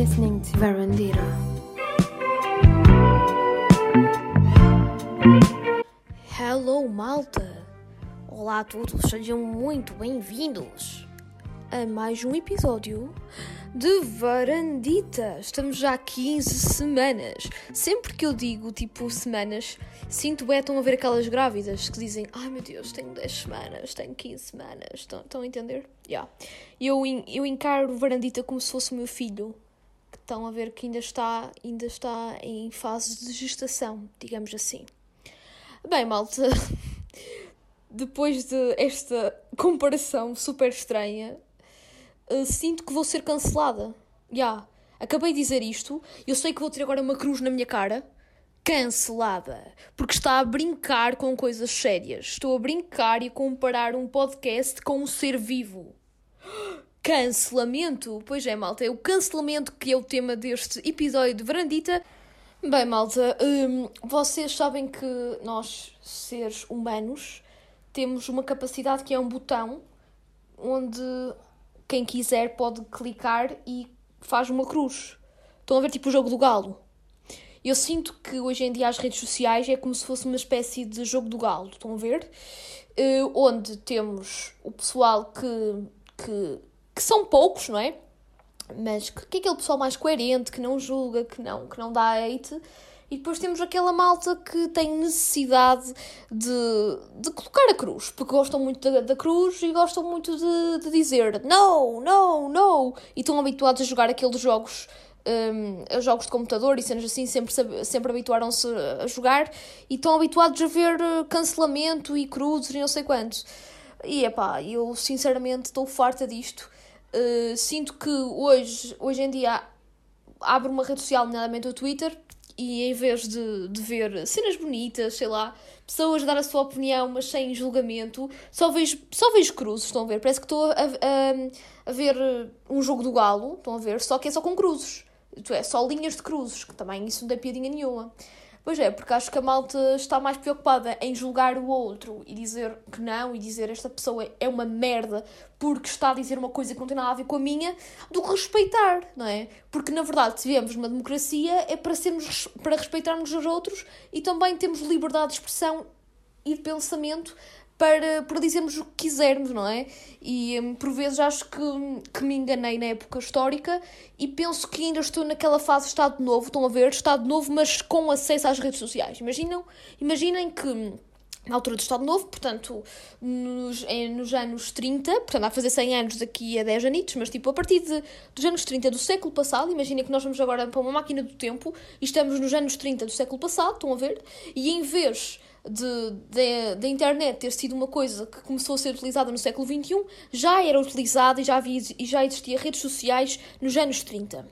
listening to Verandira. Hello, malta! Olá a todos, sejam muito bem-vindos a mais um episódio de Varandita. Estamos já há 15 semanas. Sempre que eu digo tipo semanas, sinto é estão a ver aquelas grávidas que dizem: Ai meu Deus, tenho 10 semanas, tenho 15 semanas. Estão, estão a entender? Yeah. Eu, eu encaro Varandita como se fosse o meu filho. Estão a ver que ainda está, ainda está em fase de gestação, digamos assim. Bem, malta, depois de esta comparação super estranha, uh, sinto que vou ser cancelada. Já, yeah. acabei de dizer isto, eu sei que vou ter agora uma cruz na minha cara. Cancelada. Porque está a brincar com coisas sérias. Estou a brincar e a comparar um podcast com um ser vivo. Cancelamento? Pois é, malta, é o cancelamento que é o tema deste episódio de Verandita. Bem, malta, hum, vocês sabem que nós, seres humanos, temos uma capacidade que é um botão onde quem quiser pode clicar e faz uma cruz. Estão a ver tipo o jogo do galo? Eu sinto que hoje em dia as redes sociais é como se fosse uma espécie de jogo do galo, estão a ver? Uh, onde temos o pessoal que, que, que são poucos, não é? mas que, que é aquele pessoal mais coerente, que não julga, que não, que não dá hate. E depois temos aquela malta que tem necessidade de, de colocar a cruz, porque gostam muito da, da cruz e gostam muito de, de dizer não, não, não. E estão habituados a jogar aqueles jogos, um, jogos de computador e cenas assim, sempre, sempre habituaram-se a jogar e estão habituados a ver uh, cancelamento e cruzes e não sei quanto. E é pá, eu sinceramente estou farta disto Uh, sinto que hoje, hoje em dia abro uma rede social, nomeadamente o Twitter, e em vez de, de ver cenas bonitas, sei lá, pessoas dar a sua opinião, mas sem julgamento, só vejo, só vejo cruzes, estão a ver? Parece que estou a, a, a ver um jogo do galo, estão a ver? Só que é só com cruzes. É só linhas de cruzes, que também isso não tem piadinha nenhuma. Pois é, porque acho que a malta está mais preocupada em julgar o outro e dizer que não e dizer esta pessoa é uma merda porque está a dizer uma coisa que não tem nada a ver com a minha, do que respeitar, não é? Porque na verdade, se vivemos numa democracia, é para, sermos, para respeitarmos os outros e também temos liberdade de expressão e de pensamento para, para dizermos o que quisermos, não é? E hum, por vezes acho que, que me enganei na época histórica e penso que ainda estou naquela fase Estado Novo, estão a ver? Estado Novo, mas com acesso às redes sociais. Imaginam, imaginem que hum, na altura do Estado Novo, portanto, nos, nos anos 30, portanto, a fazer 100 anos daqui a 10 anitos, mas tipo, a partir de, dos anos 30 do século passado, imaginem que nós vamos agora para uma máquina do tempo e estamos nos anos 30 do século passado, estão a ver? E em vez da internet ter sido uma coisa que começou a ser utilizada no século XXI, já era utilizada e já, havia, e já existia redes sociais nos anos 30.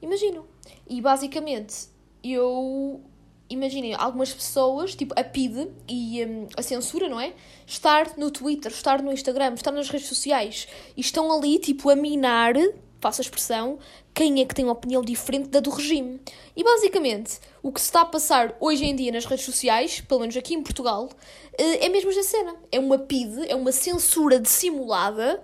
Imaginam. E basicamente, eu. Imaginem, algumas pessoas, tipo a PID e um, a censura, não é? Estar no Twitter, estar no Instagram, estar nas redes sociais e estão ali, tipo, a minar faço a expressão, quem é que tem uma opinião diferente da do regime. E basicamente, o que se está a passar hoje em dia nas redes sociais, pelo menos aqui em Portugal, eh, é mesmo esta cena. É uma PID, é uma censura dissimulada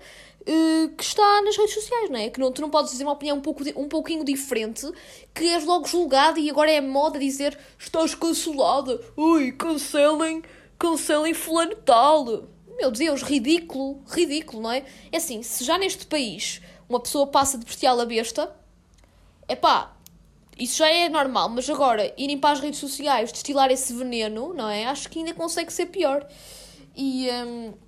eh, que está nas redes sociais, não é? Que não, tu não podes dizer uma opinião um, pouco, um pouquinho diferente, que és logo julgado e agora é moda dizer estás cancelada, ui, cancelem, cancelem fulano tal. Meu Deus, ridículo, ridículo, não é? É assim, se já neste país uma pessoa passa de bestial a besta, é pá, isso já é normal, mas agora irem para as redes sociais destilar esse veneno, não é? Acho que ainda consegue ser pior. E. Um,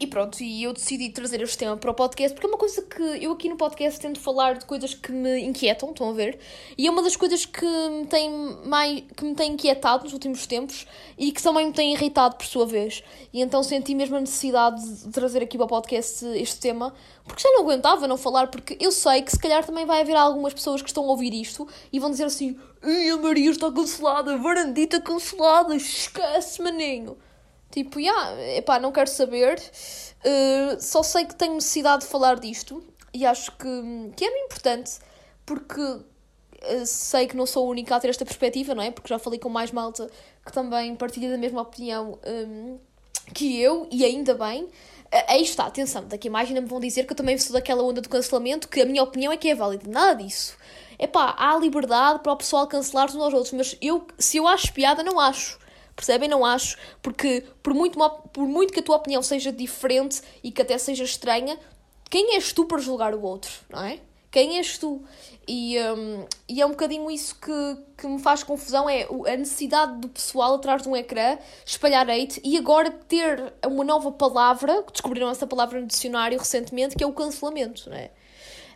e pronto, e eu decidi trazer este tema para o podcast porque é uma coisa que eu aqui no podcast tento falar de coisas que me inquietam, estão a ver? E é uma das coisas que me tem, mais, que me tem inquietado nos últimos tempos e que também me tem irritado por sua vez. E então senti mesmo a necessidade de trazer aqui para o podcast este tema porque já não aguentava não falar, porque eu sei que se calhar também vai haver algumas pessoas que estão a ouvir isto e vão dizer assim: Ai, a Maria está cancelada, a varandita cancelada, esquece, maninho. Tipo, yeah, epá, não quero saber. Uh, só sei que tenho necessidade de falar disto e acho que, que é importante porque uh, sei que não sou a única a ter esta perspectiva, não é? Porque já falei com mais malta que também partilha da mesma opinião um, que eu, e ainda bem, aí está, atenção, daqui a mais ainda me vão dizer que eu também sou daquela onda do cancelamento, que a minha opinião é que é válida. Nada disso. É pá, há liberdade para o pessoal cancelar uns aos outros, mas eu, se eu acho piada, não acho. Percebem? Não acho. Porque, por muito, por muito que a tua opinião seja diferente e que até seja estranha, quem és tu para julgar o outro, não é? Quem és tu? E, um, e é um bocadinho isso que, que me faz confusão: é a necessidade do pessoal atrás de um ecrã espalhar hate e agora ter uma nova palavra, que descobriram essa palavra no dicionário recentemente, que é o cancelamento, não é?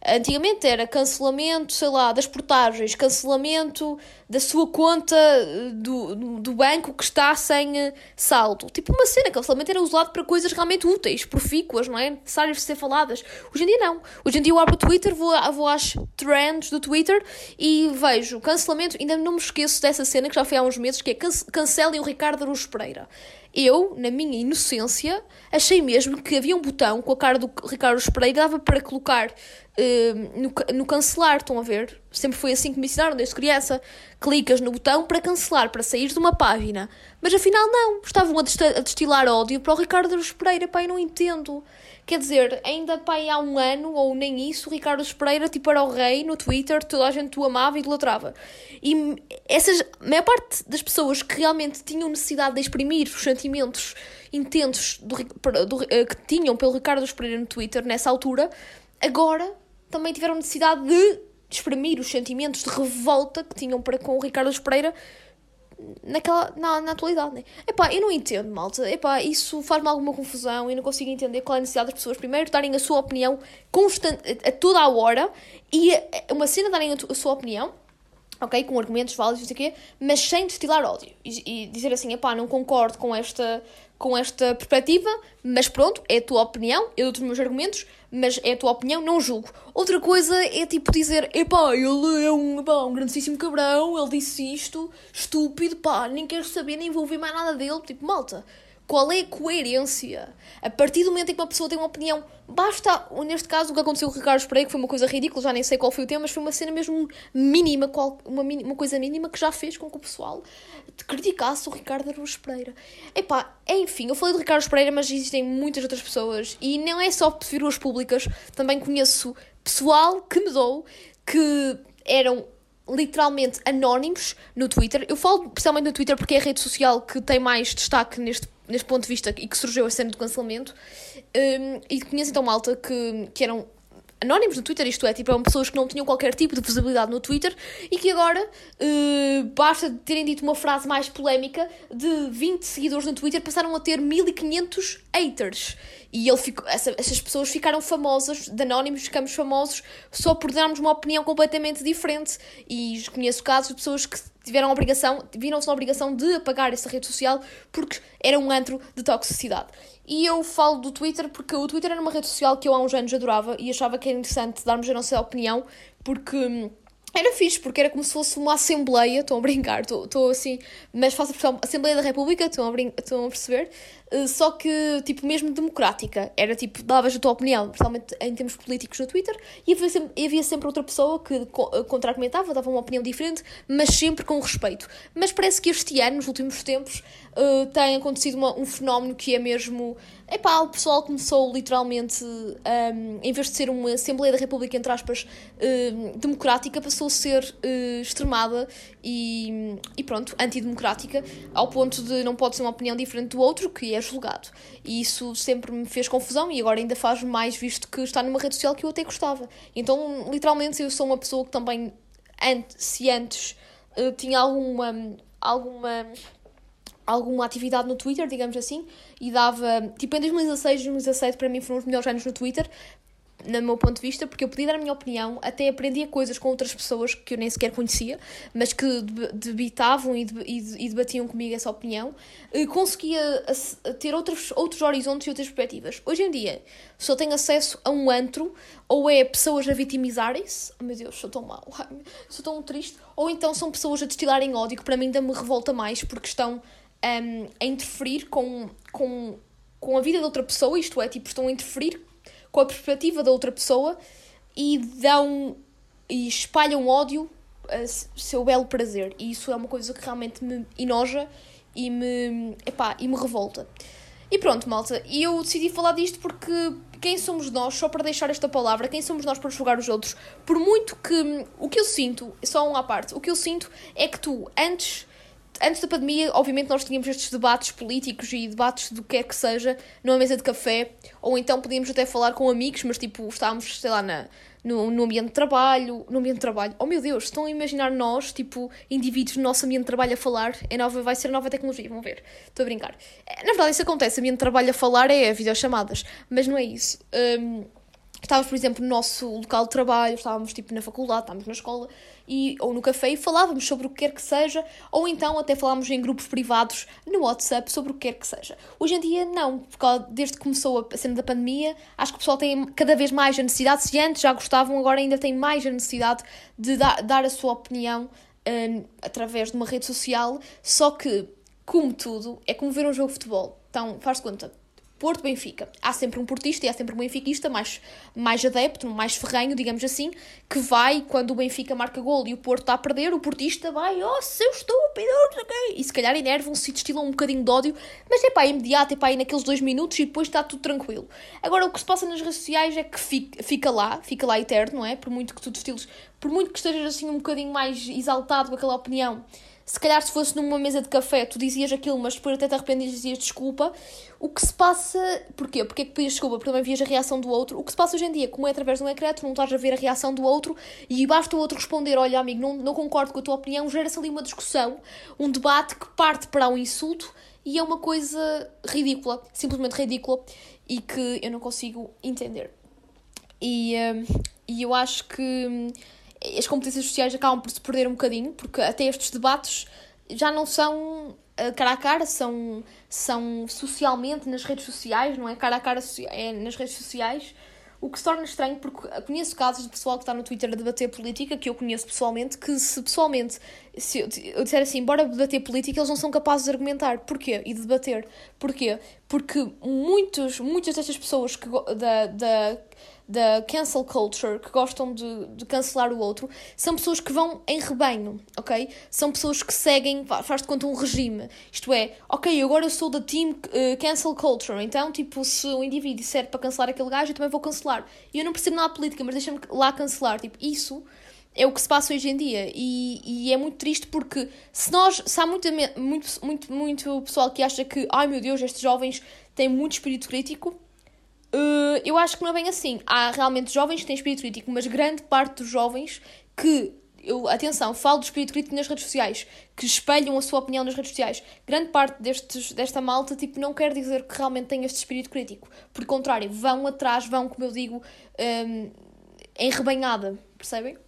Antigamente era cancelamento, sei lá, das portagens, cancelamento da sua conta eh, do, do banco que está sem eh, saldo. Tipo uma cena, cancelamento era usado para coisas realmente úteis, profícuas, não é? Necessárias de ser faladas. Hoje em dia não. Hoje em dia eu abro o Twitter, vou, vou às trends do Twitter e vejo cancelamento. Ainda não me esqueço dessa cena que já foi há uns meses, que é cancelem o Ricardo Aruz Pereira. Eu, na minha inocência, achei mesmo que havia um botão com a cara do Ricardo Pereira dava para colocar uh, no, no cancelar, estão a ver? Sempre foi assim que me ensinaram desde criança. Clicas no botão para cancelar, para sair de uma página. Mas afinal não, estavam a, destilar ódio para o Ricardo Pereira, pai, não entendo. Quer dizer, ainda pai, há um ano, ou nem isso, o Ricardo Pereira tipo, era o rei no Twitter, toda a gente o amava e idolatrava. E essas, a maior parte das pessoas que realmente tinham necessidade de exprimir os sentimentos intensos do, do, eh, que tinham pelo Ricardo Pereira no Twitter, nessa altura, agora também tiveram necessidade de exprimir os sentimentos de revolta que tinham para com o Ricardo Pereira naquela, na, na atualidade, né? Epá, eu não entendo, malta. Epá, isso faz-me alguma confusão e não consigo entender qual é a necessidade das pessoas primeiro darem a sua opinião constante, a, a toda a hora e a uma cena darem a, a, sua opinião, ok? Com argumentos válidos, não sei o quê, mas sem destilar ódio e, e dizer assim, epá, não concordo com esta, com esta perspectiva, mas pronto, é a tua opinião, eu dou os meus argumentos, mas é a tua opinião, não julgo. Outra coisa é tipo dizer, epá, ele é um, epá, um grandíssimo cabrão, ele disse isto, estúpido, pá, nem quero saber, nem vou ouvir mais nada dele. Tipo, malta, qual é a coerência? A partir do momento em que uma pessoa tem uma opinião, basta, neste caso, o que aconteceu com o Ricardo Pereira, que foi uma coisa ridícula, já nem sei qual foi o tema, mas foi uma cena mesmo mínima, qual, uma, uma coisa mínima que já fez com que o pessoal criticasse o Ricardo Araújo Pereira. Epá, enfim, eu falei do Ricardo Pereira, mas existem muitas outras pessoas, e não é só figuras públicas, também conheço pessoal que me dou, que eram literalmente anónimos no Twitter. Eu falo especialmente no Twitter porque é a rede social que tem mais destaque neste, neste ponto de vista e que surgiu a cena do cancelamento. Um, e conheço então malta que, que eram anónimos no Twitter, isto é, tipo, eram pessoas que não tinham qualquer tipo de visibilidade no Twitter e que agora uh, basta terem dito uma frase mais polémica de 20 seguidores no Twitter passaram a ter 1500 haters. E ele ficou, essa, essas pessoas ficaram famosas, de anónimos ficamos famosos só por darmos uma opinião completamente diferente. E conheço casos de pessoas que tiveram a obrigação, viram-se na obrigação de apagar essa rede social porque era um antro de toxicidade. E eu falo do Twitter porque o Twitter era uma rede social que eu há uns anos adorava e achava que era interessante darmos a nossa opinião porque hum, era fixe, porque era como se fosse uma assembleia, estão a brincar, estou assim, mas faço a Assembleia da República, estão a, estão a perceber? Uh, só que, tipo, mesmo democrática. Era tipo, davas a tua opinião, principalmente em termos políticos no Twitter, e havia sempre, havia sempre outra pessoa que eh, contra-argumentava, dava uma opinião diferente, mas sempre com respeito. Mas parece que este ano, nos últimos tempos, uh, tem acontecido uma, um fenómeno que é mesmo Epá, o pessoal começou literalmente, um, em vez de ser uma Assembleia da República, entre aspas, um, democrática, passou a ser uh, extremada e, e pronto, antidemocrática, ao ponto de não pode ser uma opinião diferente do outro, que é julgado. E isso sempre me fez confusão e agora ainda faz mais, visto que está numa rede social que eu até gostava. Então, literalmente, eu sou uma pessoa que também, antes, se antes uh, tinha alguma. alguma alguma atividade no Twitter, digamos assim, e dava, tipo, em 2016 e 2017 para mim foram os melhores anos no Twitter, no meu ponto de vista, porque eu podia dar a minha opinião, até aprendia coisas com outras pessoas que eu nem sequer conhecia, mas que debitavam e, debatiam comigo essa opinião, conseguia ter outros, outros horizontes e outras perspectivas. Hoje em dia, só tenho acesso a um antro, ou é pessoas a vitimizarem-se, oh meu Deus, sou tão mal, sou tão triste, ou então são pessoas a destilarem ódio, que para mim ainda me revolta mais, porque estão um, a interferir com, com, com a vida da outra pessoa, isto é, tipo, estão a interferir com a perspectiva da outra pessoa e dão e espalham ódio a seu belo prazer. E isso é uma coisa que realmente me enoja e me, epá, e me revolta. E pronto, malta, e eu decidi falar disto porque quem somos nós, só para deixar esta palavra, quem somos nós para julgar os outros? Por muito que o que eu sinto, só uma à parte, o que eu sinto é que tu, antes antes da pandemia, obviamente, nós tínhamos estes debates políticos e debates do que é que seja numa mesa de café, ou então podíamos até falar com amigos, mas tipo, estávamos, sei lá, na, no, no ambiente de trabalho. No ambiente de trabalho, oh meu Deus, estão a imaginar nós, tipo, indivíduos no nosso ambiente de trabalho a falar? É nova, vai ser nova tecnologia, vão ver. Estou a brincar. É, na verdade, isso acontece, ambiente de trabalho a falar é videochamadas, mas não é isso. Um, estávamos, por exemplo, no nosso local de trabalho, estávamos tipo na faculdade, estávamos na escola e, ou no café e falávamos sobre o que quer que seja, ou então até falávamos em grupos privados no WhatsApp sobre o que quer que seja. Hoje em dia, não, porque desde que começou a cena da pandemia, acho que o pessoal tem cada vez mais a necessidade, se antes já gostavam, agora ainda tem mais a necessidade de dar, dar a sua opinião um, através de uma rede social, só que, como tudo, é como ver um jogo de futebol. Então, faz conta, Porto Benfica. Há sempre um portista e há sempre um benfiquista mais, mais adepto, mais ferrenho, digamos assim, que vai, quando o Benfica marca gol e o Porto está a perder, o portista vai, oh, seu estúpido, e se calhar enervam-se e destilam um bocadinho de ódio, mas é pá, é imediato, é pá, aí naqueles dois minutos e depois está tudo tranquilo. Agora, o que se passa nas redes sociais é que fica, fica lá, fica lá eterno, não é? Por muito que tu destiles, por muito que estejas assim um bocadinho mais exaltado com aquela opinião, se calhar se fosse numa mesa de café tu dizias aquilo, mas depois até te arrependias e dizias desculpa. O que se passa. Porquê? Porque é que pedias desculpa? Porque também vias a reação do outro. O que se passa hoje em dia, como é através de um ecrã, tu não estás a ver a reação do outro e basta o outro responder: Olha, amigo, não, não concordo com a tua opinião, gera-se ali uma discussão, um debate que parte para um insulto e é uma coisa ridícula, simplesmente ridícula e que eu não consigo entender. E, hum, e eu acho que hum, as competências sociais acabam por se perder um bocadinho, porque até estes debates já não são eh, cara a cara, são, são socialmente nas redes sociais, não é? Cara a cara é nas redes sociais. O que se torna estranho, porque conheço casos de pessoal que está no Twitter a debater política, que eu conheço pessoalmente, que se pessoalmente se eu, disser assim, bora debater política, eles não são capazes de argumentar. Porquê? E de debater. Porquê? Porque muitos, muitas destas pessoas que, da, da da cancel culture, que gostam de, de cancelar o outro, são pessoas que vão em rebanho, ok? São pessoas que seguem, faz de conta, um regime. Isto é, ok, agora eu sou da team uh, cancel culture, então, tipo, se o indivíduo disser para cancelar aquele gajo, eu também vou cancelar. E eu não percebo nada de política, mas deixa-me lá cancelar. Tipo, isso é o que se passa hoje em dia e, e é muito triste porque se nós se há muita, muito, muito, muito pessoal que acha que ai meu Deus, estes jovens têm muito espírito crítico Uh, eu acho que não é bem assim. Há realmente jovens que têm espírito crítico, mas grande parte dos jovens que, eu, atenção, falo do espírito crítico nas redes sociais, que espelham a sua opinião nas redes sociais, grande parte destes, desta malta tipo, não quer dizer que realmente tem este espírito crítico. Por contrário, vão atrás, vão, como eu digo, um, em rebanhada, percebem?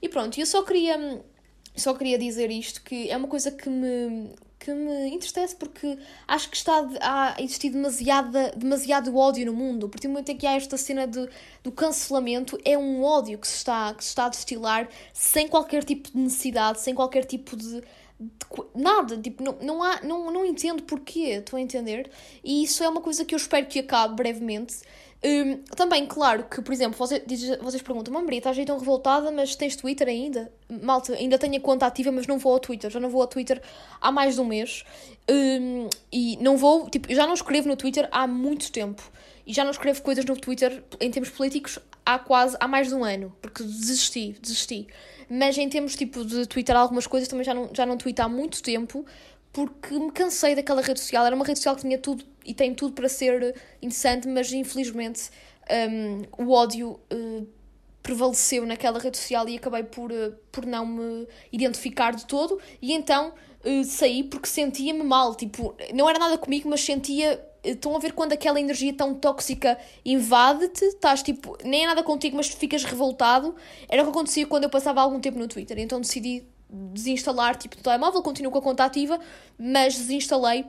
E pronto, eu só queria, só queria dizer isto, que é uma coisa que me, que me entristece porque acho que está a existir demasiada, demasiado ódio no mundo. Porque no momento em que há esta cena de, do cancelamento, é um ódio que se, está, que se está a destilar sem qualquer tipo de necessidade, sem qualquer tipo de, nada, tipo, não, não, há, não, não entendo porquê, estou a entender? E isso é uma coisa que eu espero que acabe brevemente. Um, também, claro que, por exemplo, vocês, vocês perguntam, Maria, estás aí tão revoltada, mas tens Twitter ainda? Malta, ainda tenho a conta ativa, mas não vou ao Twitter. Já não vou ao Twitter há mais de um mês. Um, e não vou, tipo, já não escrevo no Twitter há muito tempo. E já não escrevo coisas no Twitter em termos políticos há quase, há mais de um ano. Porque desisti, desisti. Mas em termos, tipo, de Twitter algumas coisas também já não, já não tweeto há muito tempo porque me cansei daquela rede social. Era uma rede social que tinha tudo e tem tudo para ser interessante, mas infelizmente um, o ódio uh, prevaleceu naquela rede social e acabei por, uh, por não me identificar de todo. E então uh, saí porque sentia-me mal. Tipo, não era nada comigo, mas sentia. Estão a ver quando aquela energia tão tóxica invade-te, estás tipo, nem é nada contigo, mas ficas revoltado. Era o que acontecia quando eu passava algum tempo no Twitter. Então decidi desinstalar tipo do telemóvel, continuo com a conta ativa, mas desinstalei.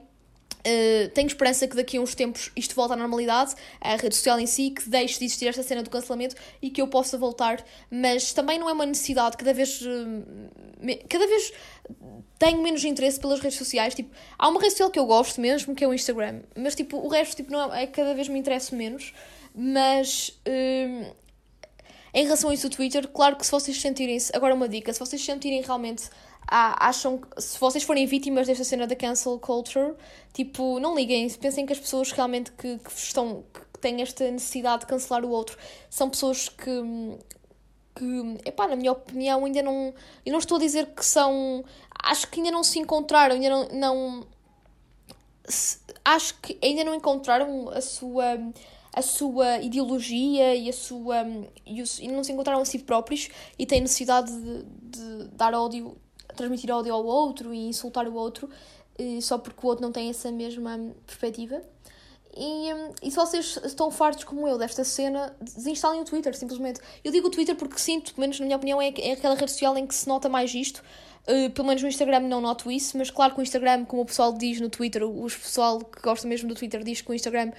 Uh, tenho esperança que daqui a uns tempos isto volte à normalidade, a rede social em si, que deixe de existir esta cena do cancelamento e que eu possa voltar, mas também não é uma necessidade, cada vez, uh, cada vez tenho menos interesse pelas redes sociais, tipo, há uma rede social que eu gosto mesmo, que é o Instagram, mas tipo, o resto tipo, não é, é cada vez me interessa menos, mas uh, em relação a isso do Twitter, claro que se vocês sentirem-se, agora uma dica, se vocês sentirem realmente ah, acham que se vocês forem vítimas desta cena da cancel culture, tipo, não liguem, pensem que as pessoas realmente que, que estão que têm esta necessidade de cancelar o outro são pessoas que que, epá, na minha opinião, ainda não. Eu não estou a dizer que são. Acho que ainda não se encontraram, ainda não. não se, acho que ainda não encontraram a sua a sua ideologia e a sua e, os, e não se encontraram a si próprios e têm necessidade de, de dar ódio transmitir ódio ao outro e insultar o outro eh, só porque o outro não tem essa mesma perspectiva. E, hum, e se vocês estão fartos como eu desta cena, desinstalem o Twitter, simplesmente. Eu digo o Twitter porque sinto, pelo menos na minha opinião, é, é aquela rede social em que se nota mais isto. Uh, pelo menos no Instagram não noto isso, mas claro que o Instagram, como o pessoal diz no Twitter, o pessoal que gosta mesmo do Twitter diz que o Instagram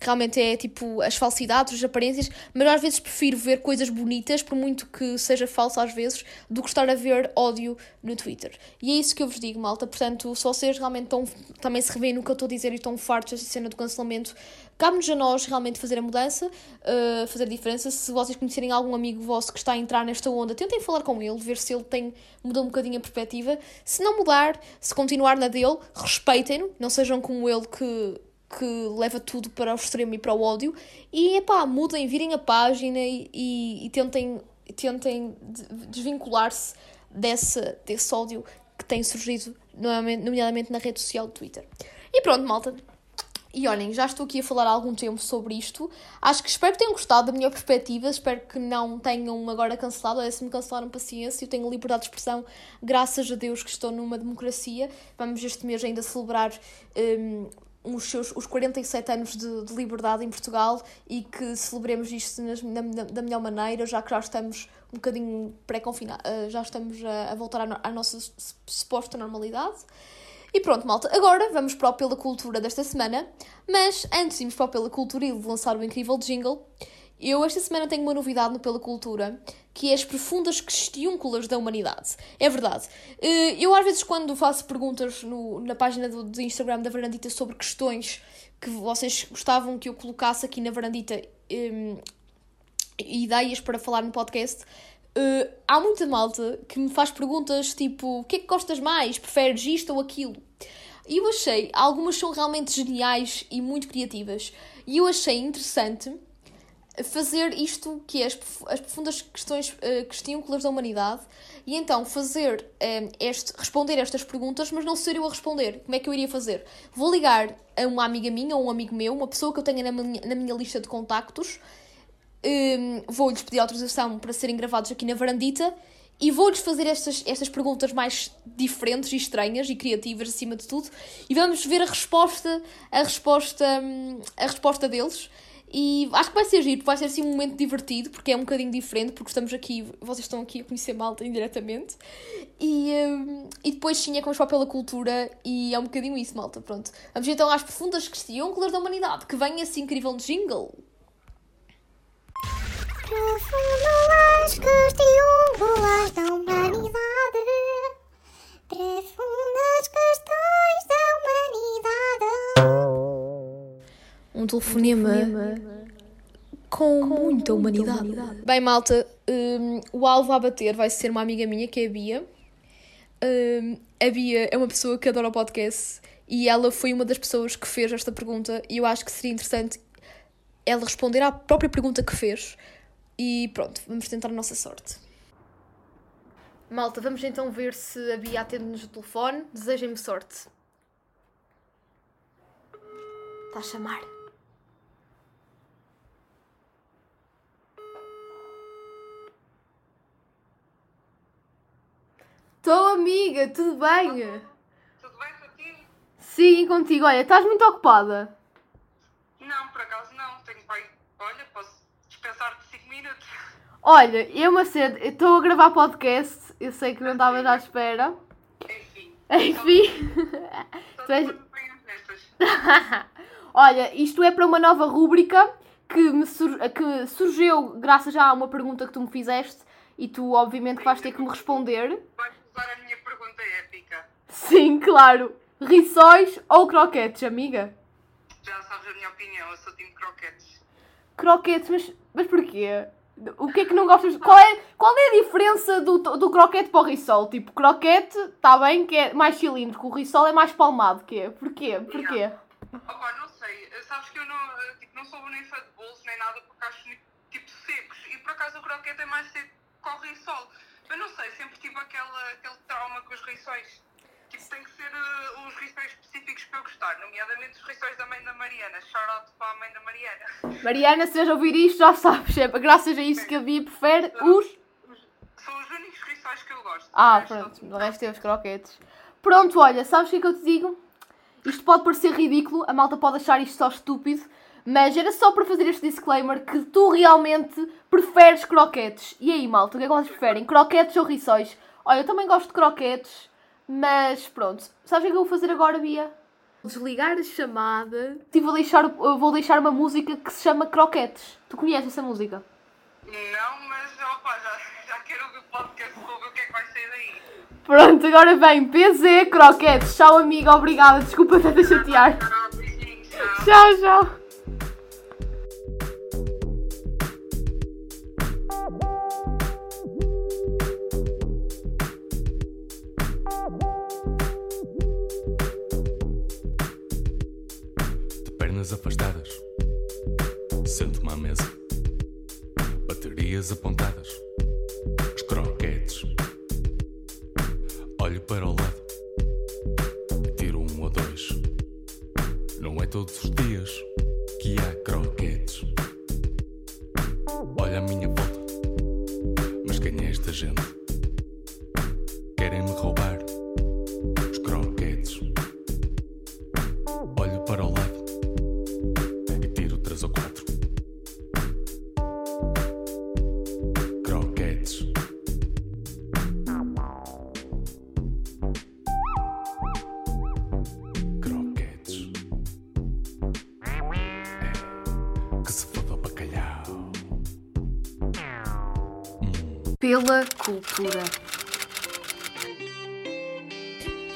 realmente é tipo as falsidades, as aparências, mas às vezes prefiro ver coisas bonitas, por muito que seja falso às vezes, do que estar a ver ódio no Twitter. E é isso que eu vos digo, malta. Portanto, se vocês realmente estão, também se revêem no que eu estou a dizer e estão fartos desta cena do cancelamento, cabe-nos a nós realmente fazer a mudança, uh, fazer a diferença. Se vocês conhecerem algum amigo vosso que está a entrar nesta onda, tentem falar com ele, ver se ele tem mudou um bocadinho a perspectiva. Se não mudar, se continuar na dele, respeitem-no, não sejam como ele que que leva tudo para o extremo e para o ódio. E epá, mudem, virem a página e, e, e tentem, tentem desvincular-se desse, desse ódio que tem surgido, nomeadamente na rede social do Twitter. E pronto, malta. E olhem, já estou aqui a falar há algum tempo sobre isto. Acho que espero que tenham gostado da minha perspectiva. Espero que não tenham agora cancelado. Se me cancelaram, paciência. Eu tenho liberdade de expressão, graças a Deus que estou numa democracia. Vamos este mês ainda celebrar um, os seus os 47 anos de, de, liberdade em Portugal e que celebremos isto na, na, da melhor maneira, já que já estamos um bocadinho pré-confinados, uh, já estamos a, a voltar à, à, nossa suposta normalidade. E pronto, malta, agora vamos para o Pela Cultura desta semana, mas antes de irmos para o Pela Cultura e lançar o incrível jingle, eu esta semana tenho uma novidade no Pela Cultura, que é as profundas questiúnculas da humanidade. É verdade. Eh, eu às vezes quando faço perguntas no, na página do, do Instagram da Varandita sobre questões que vocês gostavam que eu colocasse aqui na Varandita, um, ideias para falar no podcast, uh, há muita malta que me faz perguntas tipo, o que é que gostas mais? Preferes isto ou aquilo? E eu achei, algumas são realmente geniais e muito criativas. E eu achei interessante fazer isto que é as, as profundas questões uh, questiúnculas da humanidade e então fazer um, eh, este, responder estas perguntas, mas não ser eu a responder. Como é que eu iria fazer? Vou ligar a uma amiga minha ou um amigo meu, uma pessoa que eu tenha na minha, na minha lista de contactos, um, vou-lhes pedir autorização para serem gravados aqui na varandita e vou-lhes fazer estas, estas perguntas mais diferentes e estranhas e criativas acima de tudo e vamos ver a resposta a resposta hum, a resposta deles e acho que vai ser giro, vai ser assim um momento divertido, porque é um bocadinho diferente, porque estamos aqui, vocês estão aqui a conhecer malta indiretamente. E, um, e depois sim é como para pela cultura e é um bocadinho isso, malta. Pronto. Vamos então às profundas questões da humanidade, que vem esse incrível jingle. Profundas questões da humanidade. Profundas questões da humanidade um telefonema, um telefonema com, com, muita humanidade. humanidade. Bem, malta, um, o alvo a bater vai ser uma amiga minha, que é a Bia. Um, a Bia é uma pessoa que adora o podcast e ela foi uma das pessoas que fez esta pergunta e eu acho que seria interessante ela responder à própria pergunta que fez. E pronto, vamos tentar a nossa sorte. Malta, vamos então ver se a Bia atende-nos o telefone. Desejem-me sorte. Está a chamar. Estou, amiga, tudo bem? Tudo bem contigo? Sim, contigo. Olha, estás muito ocupada? Não, por acaso não. Tenho pai. Olha, posso dispensar-te 5 minutos. Olha, eu, Macedo, estou a gravar podcast. Eu sei que não estavas à espera. Enfim. Enfim. tu és... Olha, isto é para uma nova rúbrica que, sur... que surgiu graças a uma pergunta que tu me fizeste e tu, obviamente, vais ter que me responder usar a minha pergunta épica. Sim, claro. Rissóis ou croquetes, amiga? Já sabes a minha opinião, eu sou time croquetes. Croquetes, mas, mas porquê? O que é que não gostas? Qual é, qual é a diferença do, do croquete para o risol? Tipo, croquete, está bem que é mais cilíndrico, o risol é mais palmado, que é? Porquê? Porquê? Opa, não sei. Sabes que eu não, eh, tipo, não sou nem fã de bolos nem nada porque acho tipo secos. E por acaso o croquete é mais seco que o risol. Eu não sei, sempre tive aquela, aquele trauma com os rissóis. Tipo, tem que ser uh, os rissóis específicos para eu gostar, nomeadamente os rissóis da mãe da Mariana. Shout out para a mãe da Mariana. Mariana, se já ouvir isto, já sabes, é graças a isso que a Bia prefere os. São os únicos rissóis que eu gosto. Ah, pronto, o resto é os croquetes. Pronto, olha, sabes o que é que eu te digo? Isto pode parecer ridículo, a malta pode achar isto só estúpido, mas era só para fazer este disclaimer que tu realmente preferes croquetes. E aí, malta, o que é que vocês preferem? Croquetes ou rissóis? Olha, eu também gosto de croquetes, mas pronto. Sabes o que eu vou fazer agora, Bia? Desligar a chamada. E vou deixar, vou deixar uma música que se chama Croquetes. Tu conheces essa música? Não, mas opa, já, já quero ouvir o podcast ver o que é que vai sair daí. Pronto, agora vem PZ Croquetes. Tchau, amiga, obrigada. Desculpa até te chatear. Tchau, tchau. Pernas afastadas. Sento-me à mesa. Baterias apontadas. Os croquetes. Olho para o lado. Tiro um ou dois. Não é todos os dias que há croquetes. Olha a minha volta. Mas quem é esta gente? Cultura.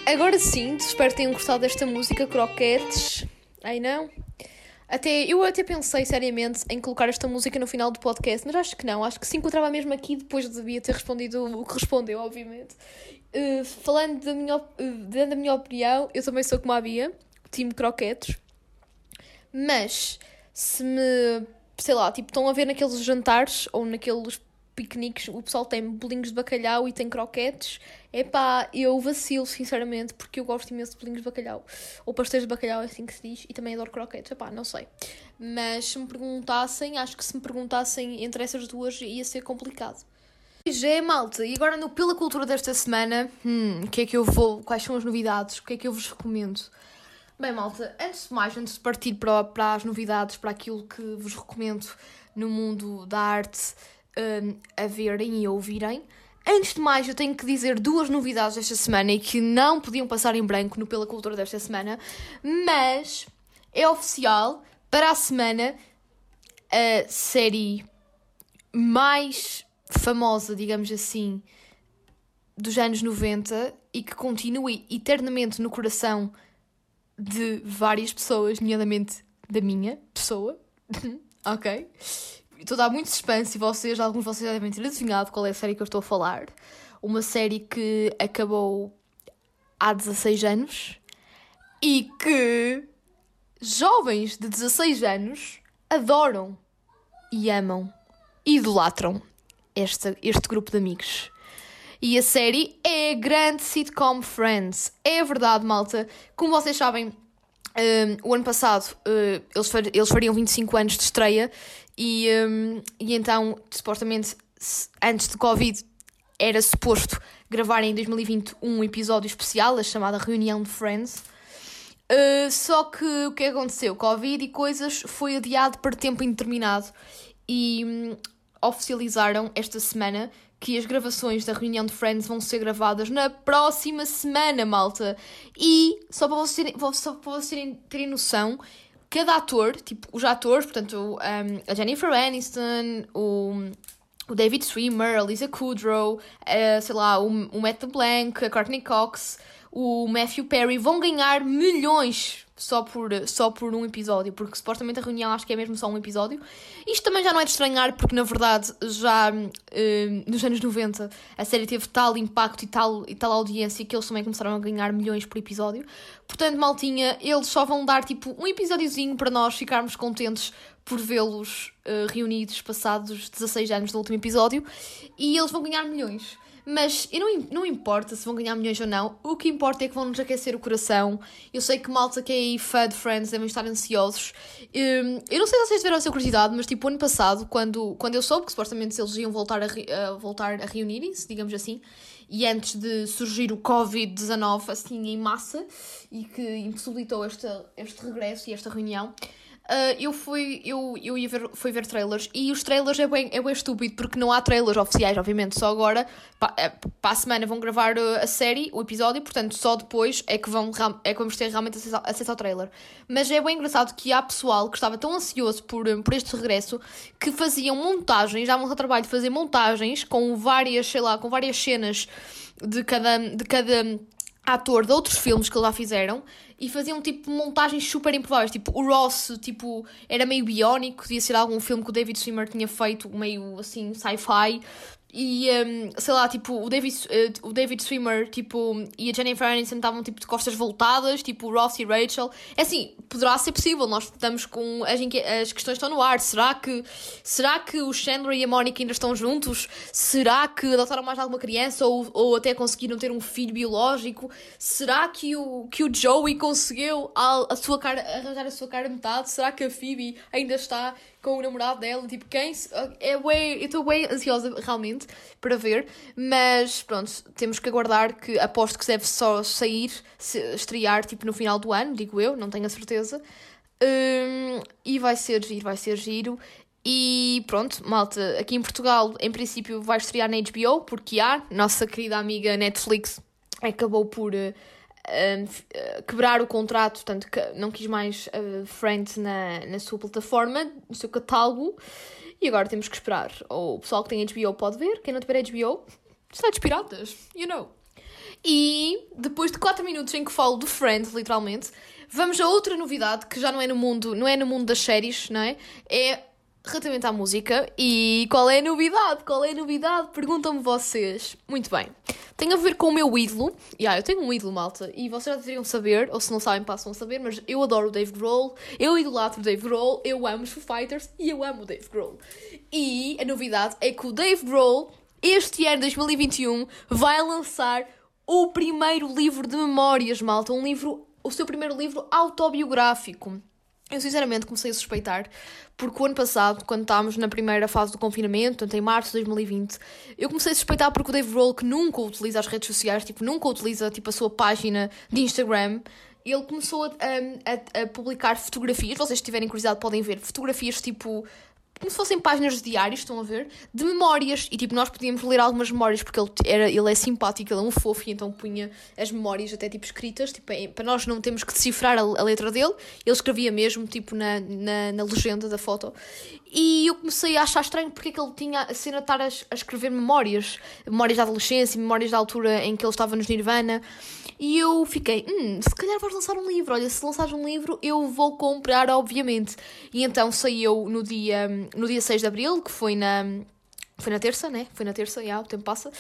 Agora sim, espero que tenham gostado desta música, Croquetes. Ai não? Até, eu até pensei seriamente em colocar esta música no final do podcast, mas acho que não. Acho que se encontrava mesmo aqui depois devia ter respondido o que respondeu, obviamente. Uh, falando da minha, uh, dando a minha opinião, eu também sou como a Bia, time croquetes. Mas se me, sei lá, tipo, estão a ver naqueles jantares ou naqueles piqueniques, o pessoal tem bolinhos de bacalhau e tem croquetes. Epá, eu vacilo, sinceramente, porque eu gosto imenso de bolinhos de bacalhau. Ou pastéis de bacalhau, é assim que se diz, e também adoro croquetes. Epá, não sei. Mas se me perguntassem, acho que se me perguntassem entre essas duas ia ser complicado. Já é, malta, e agora no Pela Cultura desta semana, hum, o que é que eu vou, quais são as novidades, o que é que eu vos recomendo? Bem, malta, antes de mais, antes de partir para, para as novidades, para aquilo que vos recomendo no mundo da arte um, a verem e a ouvirem, antes de mais, eu tenho que dizer duas novidades desta semana e que não podiam passar em branco no Pela Cultura desta semana, mas é oficial, para a semana, a série mais famosa, digamos assim, dos anos 90 e que continua eternamente no coração de várias pessoas, nomeadamente da minha pessoa, ok? Estou a dar muito suspense e vocês, alguns de vocês devem ter adivinhado qual é a série que eu estou a falar. Uma série que acabou há 16 anos e que jovens de 16 anos adoram e amam e idolatram este, este grupo de amigos. E a série é a grande sitcom Friends. É verdade, malta. Como vocês sabem, um, o ano passado uh, eles, far, eles fariam 25 anos de estreia e, um, e então, supostamente, antes de Covid, era suposto gravar em 2020 um episódio especial, a chamada Reunião de Friends. Uh, só que o que aconteceu? Covid e coisas foi adiado para tempo indeterminado e um, oficializaram esta semana que as gravações da reunião de Friends vão ser gravadas na próxima semana, malta. E só para vocês terem, só para vocês terem, terem noção, cada ator, tipo, os atores, portanto, um, a Jennifer Aniston, o, o David Swimmer, a Lisa Kudrow, uh, sei lá, o, o Matt LeBlanc, a Courtney Cox, o Matthew Perry vão ganhar milhões só por, só por um episódio, porque supostamente a reunião acho que é mesmo só um episódio. Isto também já não é de estranhar, porque na verdade já uh, nos anos 90 a série teve tal impacto e tal, e tal audiência que eles também começaram a ganhar milhões por episódio. Portanto, maltinha, eles só vão dar tipo um episódiozinho para nós ficarmos contentes por vê-los uh, reunidos passados 16 anos do último episódio e eles vão ganhar milhões. Mas eu não, não importa se vão ganhar milhões ou não, o que importa é que vão nos aquecer o coração. Eu sei que malta que é aí fã de Friends devem estar ansiosos. Hum, eu não sei se vocês tiveram essa curiosidade, mas tipo, ano passado, quando, quando eu soube que supostamente eles iam voltar a, a voltar a reunirem-se, digamos assim, e antes de surgir o Covid-19 assim em massa e que impossibilitou este, este regresso e esta reunião, Uh, eu fui, eu, eu ia ver, fui ver trailers e os trailers é bem, é bem estúpido porque não há trailers oficiais, obviamente, só agora, para eh, a semana vão gravar uh, a série, o episódio, portanto só depois é que, vão, é que vamos ter realmente acesso, acesso ao trailer. Mas é bem engraçado que há pessoal que estava tão ansioso por, por este regresso que faziam montagens, davam ao trabalho de fazer montagens com várias, sei lá, com várias cenas de cada, de cada ator de outros filmes que lá fizeram e faziam tipo montagens super improváveis. Tipo, o Ross tipo, era meio biónico, podia ser algum filme que o David Swimmer tinha feito, meio assim, sci-fi. E, um, sei lá, tipo, o David, uh, o David Swimmer, tipo, e a Jennifer Aniston estavam, tipo, de costas voltadas, tipo, Ross e Rachel. É assim, poderá ser possível, nós estamos com... As, as questões estão no ar. Será que, será que o Chandler e a Monica ainda estão juntos? Será que adotaram mais alguma criança ou, ou até conseguiram ter um filho biológico? Será que o, que o Joey conseguiu a, a sua cara, arranjar a sua cara metade? Será que a Phoebe ainda está com o namorado dela, tipo, quem. É bem, eu estou bem ansiosa realmente para ver, mas pronto, temos que aguardar que aposto que deve só sair, se, estrear tipo no final do ano, digo eu, não tenho a certeza. Um, e vai ser giro, vai ser giro. E pronto, malta, aqui em Portugal, em princípio, vai estrear na HBO, porque há, nossa querida amiga Netflix acabou por. Uh, quebrar o contrato, tanto que não quis mais uh, Friends na, na sua plataforma, no seu catálogo, e agora temos que esperar. Ou o pessoal que tem HBO pode ver, quem não tiver HBO, está de piratas, you know. E depois de 4 minutos em que falo de Friends, literalmente, vamos a outra novidade que já não é no mundo, não é no mundo das séries, não é? É relativamente à música. E qual é a novidade? Qual é a novidade? Perguntam-me vocês. Muito bem. Tem a ver com o meu ídolo. E yeah, eu tenho um ídolo, malta. E vocês já deveriam saber, ou se não sabem, passam a saber, mas eu adoro o Dave Grohl. Eu idolatro o Dave Grohl. Eu amo os Foo Fighters. E eu amo o Dave Grohl. E a novidade é que o Dave Grohl, este ano 2021, vai lançar o primeiro livro de memórias, malta. Um livro, o seu primeiro livro autobiográfico. Eu sinceramente comecei a suspeitar, porque o ano passado, quando estávamos na primeira fase do confinamento, em março de 2020, eu comecei a suspeitar porque o Dave Roll, que nunca utiliza as redes sociais, tipo, nunca utiliza tipo, a sua página de Instagram, ele começou a, a, a publicar fotografias, vocês tiverem curiosidade podem ver, fotografias tipo como se fossem páginas de diários, estão a ver? De memórias. E tipo, nós podíamos ler algumas memórias porque ele, era, ele é simpático, ele é um fofo e então punha as memórias até tipo escritas, tipo, para nós não temos que decifrar a, a letra dele. Ele escrevia mesmo, tipo, na, na, na, legenda da foto. E eu comecei a achar estranho porque é que ele tinha a cena de estar a, a escrever memórias. Memórias da adolescência, memórias da altura em que ele estava nos Nirvana. E eu fiquei, hum, se calhar vais lançar um livro. Olha, se lançares um livro, eu vou comprar, obviamente. E então saiu no dia, no dia 6 de Abril, que foi na. Foi na terça, né? Foi na terça, já, o tempo passa.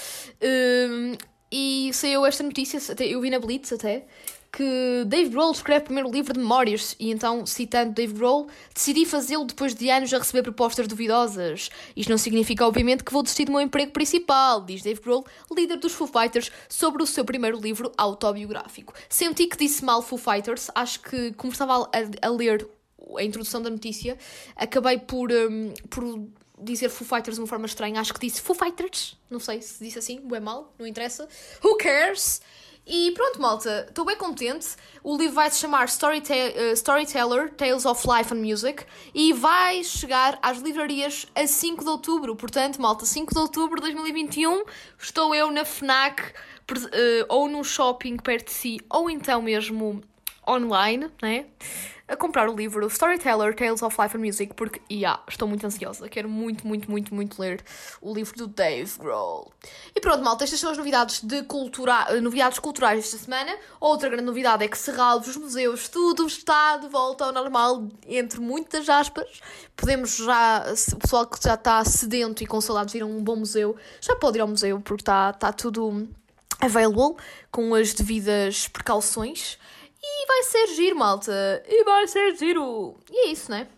Um, e saiu esta notícia, eu vi na Blitz até, que Dave Grohl escreve o primeiro livro de memórias e então, citando Dave Grohl, decidi fazê-lo depois de anos a receber propostas duvidosas. Isto não significa, obviamente, que vou desistir do meu emprego principal, diz Dave Grohl, líder dos Foo Fighters, sobre o seu primeiro livro autobiográfico. Senti que disse mal Foo Fighters, acho que, como estava a, a ler a introdução da notícia, acabei por, um, por dizer Foo Fighters de uma forma estranha. Acho que disse Foo Fighters, não sei se disse assim, é mal, não interessa. Who cares? E pronto, malta, estou bem contente. O livro vai se chamar uh, Storyteller Tales of Life and Music e vai chegar às livrarias a 5 de outubro. Portanto, malta, 5 de outubro de 2021 estou eu na Fnac uh, ou num shopping perto de si, ou então mesmo online, né? A comprar o livro Storyteller Tales of Life and Music, porque, yeah, estou muito ansiosa. Quero muito, muito, muito, muito ler o livro do Dave Grohl. E pronto, malta, estas são as novidades, de cultura... novidades culturais desta semana. Outra grande novidade é que Serralves, os museus, tudo está de volta ao normal, entre muitas aspas. Podemos já, o pessoal que já está sedento e com saudades de ir a um bom museu, já pode ir ao museu, porque está, está tudo available, com as devidas precauções. E vai ser giro, malta. E vai ser giro. E é isso, né?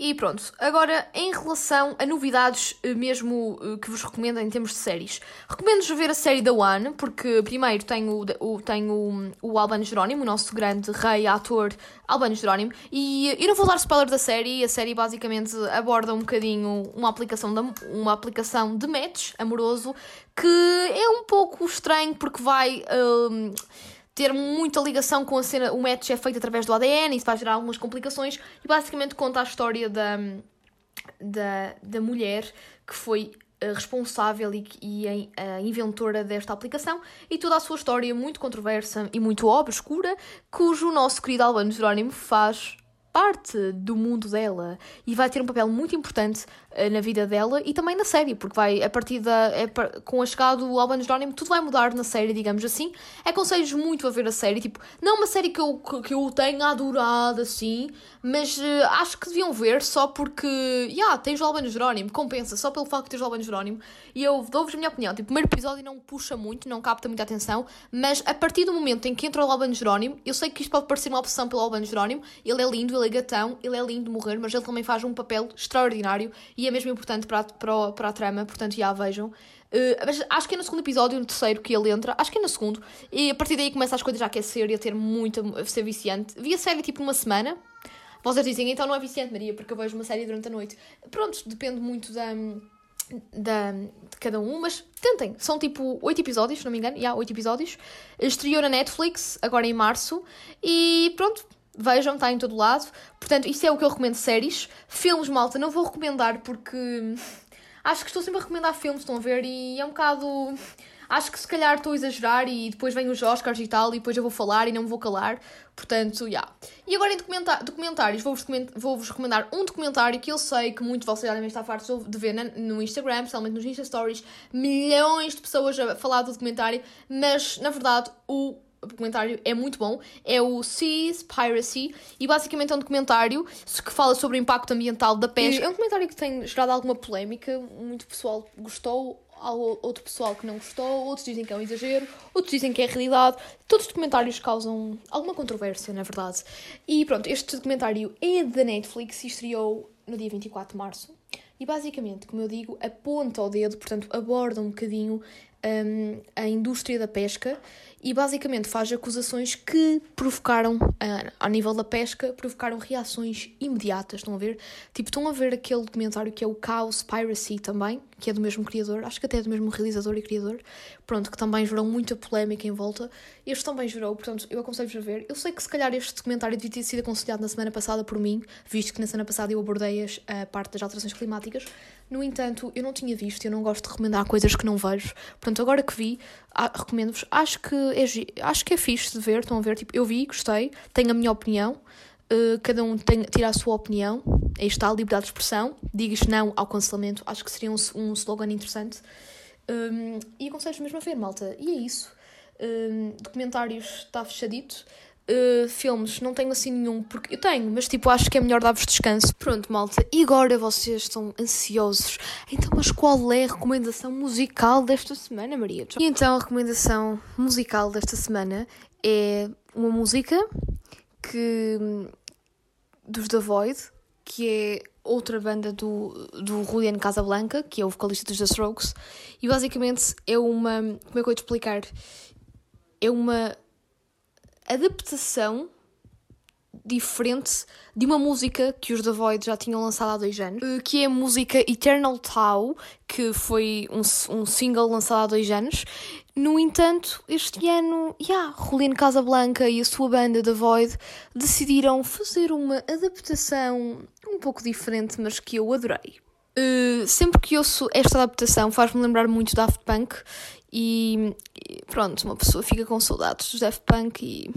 E pronto, agora em relação a novidades eh, mesmo eh, que vos recomendo em termos de séries. Recomendo-vos ver a série da One, porque primeiro tenho, o, tenho o Albano Jerónimo, o nosso grande rei ator Albano Jerónimo, e eu não vou dar spoiler da série, a série basicamente aborda um bocadinho uma aplicação de, uma aplicação de match amoroso que é um pouco estranho porque vai... Um, ter muita ligação com a cena. O match é feito através do ADN, isso vai gerar algumas complicações. E basicamente conta a história da, da, da mulher que foi eh, responsável e, e a inventora desta aplicação e toda a sua história muito controversa e muito obscura, cujo nosso querido Albano Jerónimo faz parte do mundo dela e vai ter um papel muito importante na vida dela e também na série, porque vai, a partir da. É, com a chegada do Albano Jerónimo, tudo vai mudar na série, digamos assim. Aconselho muito a ver a série, tipo, não uma série que eu, que eu tenha adorado assim, mas uh, acho que deviam ver só porque, já, yeah, tens o Albano Jerónimo, compensa, só pelo facto de teres o Albano Jerónimo. E eu dou-vos a minha opinião, tipo, o primeiro episódio não puxa muito, não capta muita atenção, mas a partir do momento em que entra o Albano Jerónimo, eu sei que isto pode parecer uma opção pelo Albano Jerónimo, ele é lindo, ele é gatão, ele é lindo de morrer, mas ele também faz um papel extraordinário e é mesmo importante para a, para, para a trama, portanto já vejam. Uh, acho que é no segundo episódio, no terceiro, que ele entra. Acho que é no segundo. E a partir daí começa as coisas a aquecer e a ter muita. a ser viciante. Vi a série tipo uma semana. Vocês dizem, então não é viciante, Maria, porque eu vejo uma série durante a noite. Pronto, depende muito da. Da, de cada um, mas tentem. São tipo 8 episódios, se não me engano. Já, yeah, 8 episódios. Estreou na Netflix, agora em março. E pronto, Vejam, está em todo lado. Portanto, isto é o que eu recomendo séries. Filmes, malta, não vou recomendar porque acho que estou sempre a recomendar filmes, estão a ver? E é um bocado. Acho que se calhar estou a exagerar e depois vem os Oscars e tal, e depois eu vou falar e não me vou calar. Portanto, já. Yeah. E agora em documentários, vou-vos vou recomendar um documentário que eu sei que muitos de vocês já devem estar fartos de ver no Instagram, especialmente nos Insta Stories. Milhões de pessoas a falar do documentário, mas na verdade o documentário é muito bom. É o Seas Piracy e basicamente é um documentário que fala sobre o impacto ambiental da pesca. É um documentário que tem gerado alguma polémica. Muito pessoal gostou, outro pessoal que não gostou, outros dizem que é um exagero, outros dizem que é realidade. Todos os documentários causam alguma controvérsia, na verdade. E pronto, este documentário é da Netflix e estreou no dia 24 de março. E basicamente, como eu digo, aponta ao dedo, portanto, aborda um bocadinho um, a indústria da pesca e basicamente faz acusações que provocaram, uh, ao nível da pesca, provocaram reações imediatas. Estão a ver? Tipo, estão a ver aquele documentário que é o Chaos Piracy também, que é do mesmo criador, acho que até é do mesmo realizador e criador, pronto, que também gerou muita polémica em volta. Este também gerou, portanto, eu aconselho-vos a ver. Eu sei que se calhar este documentário devia ter sido aconselhado na semana passada por mim, visto que na semana passada eu abordei a parte das alterações climáticas. No entanto, eu não tinha visto, eu não gosto de recomendar coisas que não vejo. Portanto, agora que vi, recomendo-vos. Acho que é, acho que é fixe de ver, estão a ver, tipo, eu vi, gostei, tenho a minha opinião. Uh, cada um tem, tira a sua opinião. Aí está a liberdade de expressão. Digas não ao cancelamento. Acho que seria um, um slogan interessante. Um, e aconselho mesmo a ver, malta. E é isso. Um, documentários está fechadito. Uh, filmes, não tenho assim nenhum, porque eu tenho, mas tipo, acho que é melhor dar-vos descanso. Pronto, malta, e agora vocês estão ansiosos. Então, mas qual é a recomendação musical desta semana, Maria? E então, a recomendação musical desta semana é uma música que dos The Void, que é outra banda do, do Julian Casablanca, que é o vocalista dos The Strokes, e basicamente é uma. Como é que eu vou te explicar? É uma adaptação diferente de uma música que os The Void já tinham lançado há dois anos, eh, que é a música Eternal Tau, que foi um, um single lançado há dois anos. No entanto, este ano, yeah, Rolino Casablanca e a sua banda The Void decidiram fazer uma adaptação um pouco diferente, mas que eu adorei. Uh, sempre que ouço esta adaptação faz-me lembrar muito Daft Punk e, pronto, uma pessoa fica com saudades do Daft Punk e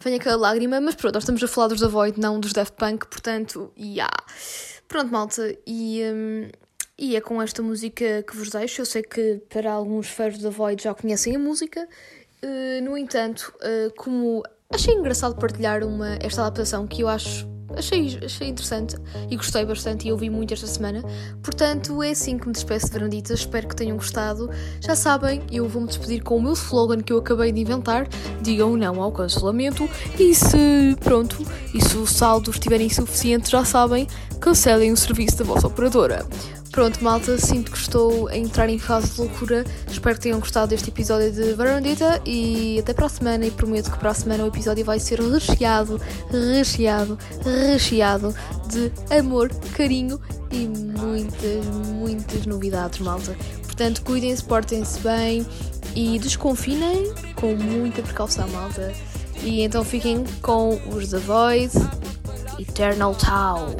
vem aquela lágrima, mas pronto, nós estamos a falar dos The Void, não dos Daft Punk, portanto, yeah. Pronto, malta, e, um, e é com esta música que vos deixo. Eu sei que para alguns fãs da Void já conhecem a música, uh, no entanto, uh, como achei engraçado partilhar uma, esta adaptação que eu acho achei, achei interessante e gostei bastante e ouvi muito esta semana. Portanto, é assim que me despeço de Verandita. Espero que tenham gostado. Já sabem, eu vou-me despedir com o meu slogan que eu acabei de inventar: digam não ao cancelamento. E se, pronto, e se os saldos estiverem insuficientes, já sabem, cancelem o serviço da vossa operadora. Pronto, malta, sinto que estou a entrar em fase de loucura. Espero que tenham gostado deste episódio de Varandita e até para a semana. E prometo que para a semana o episódio vai ser recheado, recheado, recheado de amor, carinho e muitas, muitas novidades, malta. Portanto, cuidem-se, portem-se bem e desconfinem com muita precaução, malta. E então fiquem com os The Void Eternal Tau.